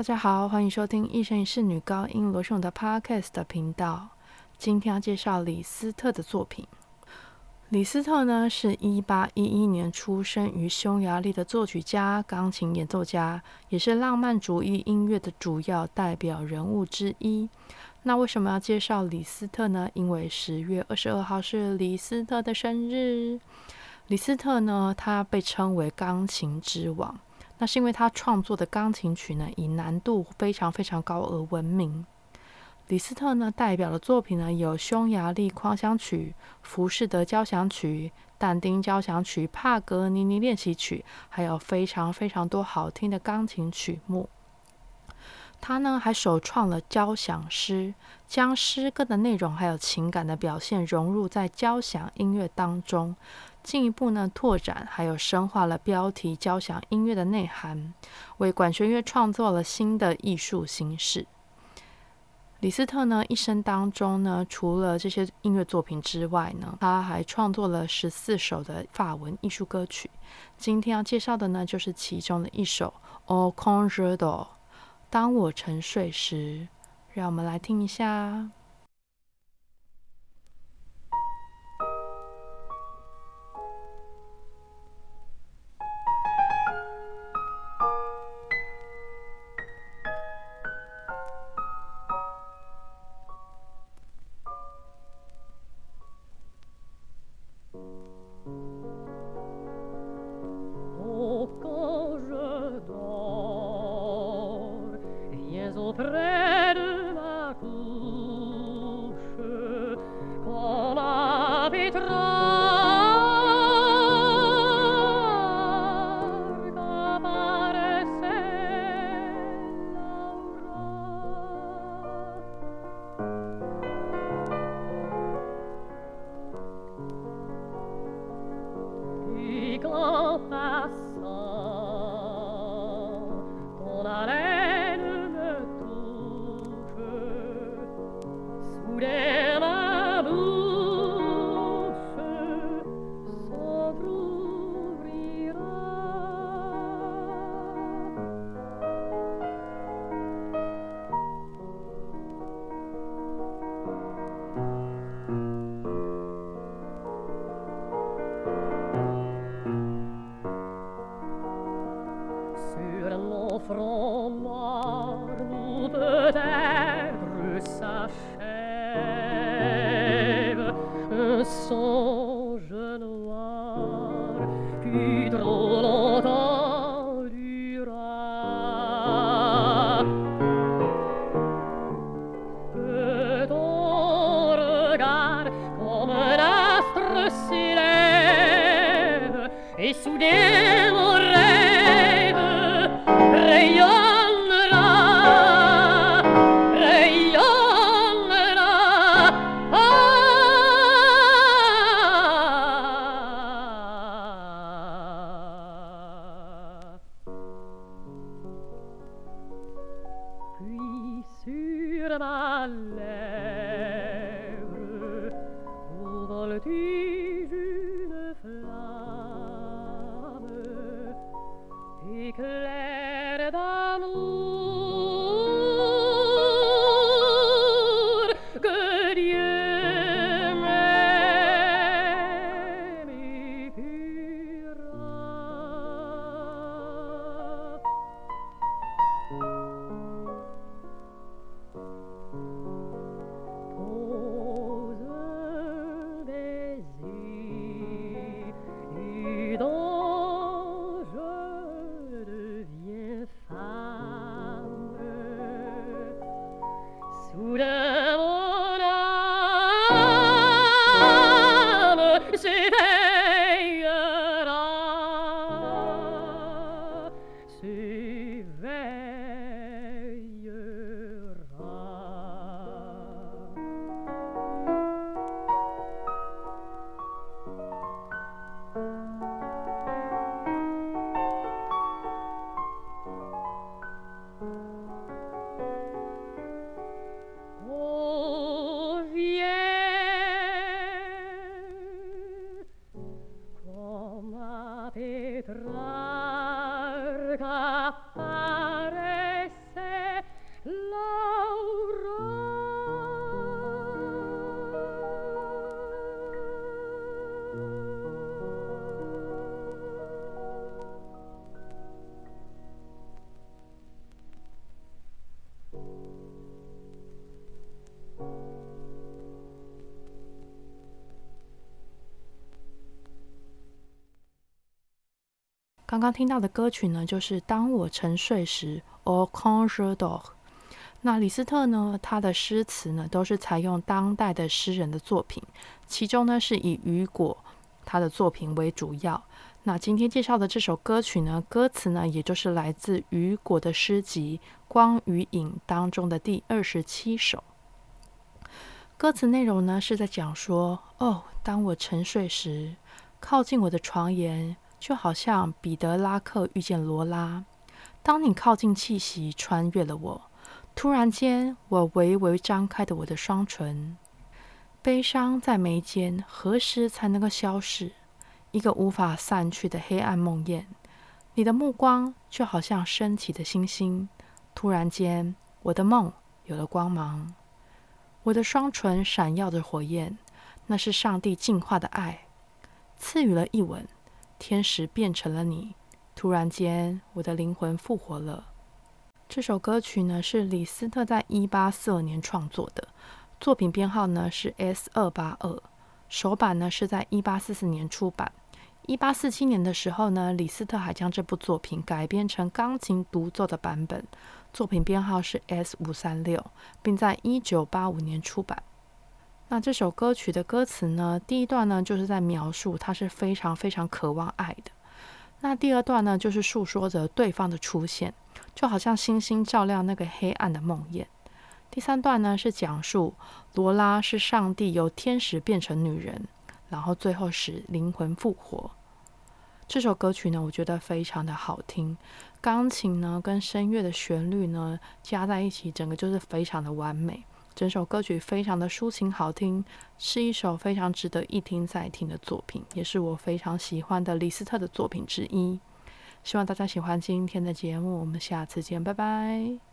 大家好，欢迎收听一生一世女高音罗雄的 Podcast 频道。今天要介绍李斯特的作品。李斯特呢，是一八一一年出生于匈牙利的作曲家、钢琴演奏家，也是浪漫主义音乐的主要代表人物之一。那为什么要介绍李斯特呢？因为十月二十二号是李斯特的生日。李斯特呢，他被称为钢琴之王。那是因为他创作的钢琴曲呢，以难度非常非常高而闻名。李斯特呢，代表的作品呢，有匈牙利狂想曲、浮士德交响曲、但丁交响曲、帕格尼尼练习曲，还有非常非常多好听的钢琴曲目。他呢，还首创了交响诗，将诗歌的内容还有情感的表现融入在交响音乐当中。进一步呢拓展，还有深化了标题交响音乐的内涵，为管弦乐创作了新的艺术形式。李斯特呢一生当中呢，除了这些音乐作品之外呢，他还创作了十四首的法文艺术歌曲。今天要介绍的呢，就是其中的一首《Au Concerto》，当我沉睡时，让我们来听一下。passa. sur l'enfant noir où peut-être s'achève son grabal Who 刚刚听到的歌曲呢，就是《当我沉睡时》（Au quand je dors）。那李斯特呢，他的诗词呢，都是采用当代的诗人的作品，其中呢是以雨果他的作品为主要。那今天介绍的这首歌曲呢，歌词呢，也就是来自雨果的诗集《光与影》当中的第二十七首。歌词内容呢，是在讲说：哦，当我沉睡时，靠近我的床沿。就好像彼得拉克遇见罗拉，当你靠近气息穿越了我，突然间我微微张开的我的双唇，悲伤在眉间，何时才能够消逝？一个无法散去的黑暗梦魇。你的目光就好像升起的星星，突然间我的梦有了光芒，我的双唇闪耀着火焰，那是上帝进化的爱，赐予了一吻。天使变成了你，突然间，我的灵魂复活了。这首歌曲呢，是李斯特在一八四二年创作的，作品编号呢是 S 二八二，首版呢是在一八四四年出版。一八四七年的时候呢，李斯特还将这部作品改编成钢琴独奏的版本，作品编号是 S 五三六，并在一九八五年出版。那这首歌曲的歌词呢？第一段呢，就是在描述他是非常非常渴望爱的。那第二段呢，就是诉说着对方的出现，就好像星星照亮那个黑暗的梦魇。第三段呢，是讲述罗拉是上帝由天使变成女人，然后最后使灵魂复活。这首歌曲呢，我觉得非常的好听，钢琴呢跟声乐的旋律呢加在一起，整个就是非常的完美。整首歌曲非常的抒情好听，是一首非常值得一听再听的作品，也是我非常喜欢的李斯特的作品之一。希望大家喜欢今天的节目，我们下次见，拜拜。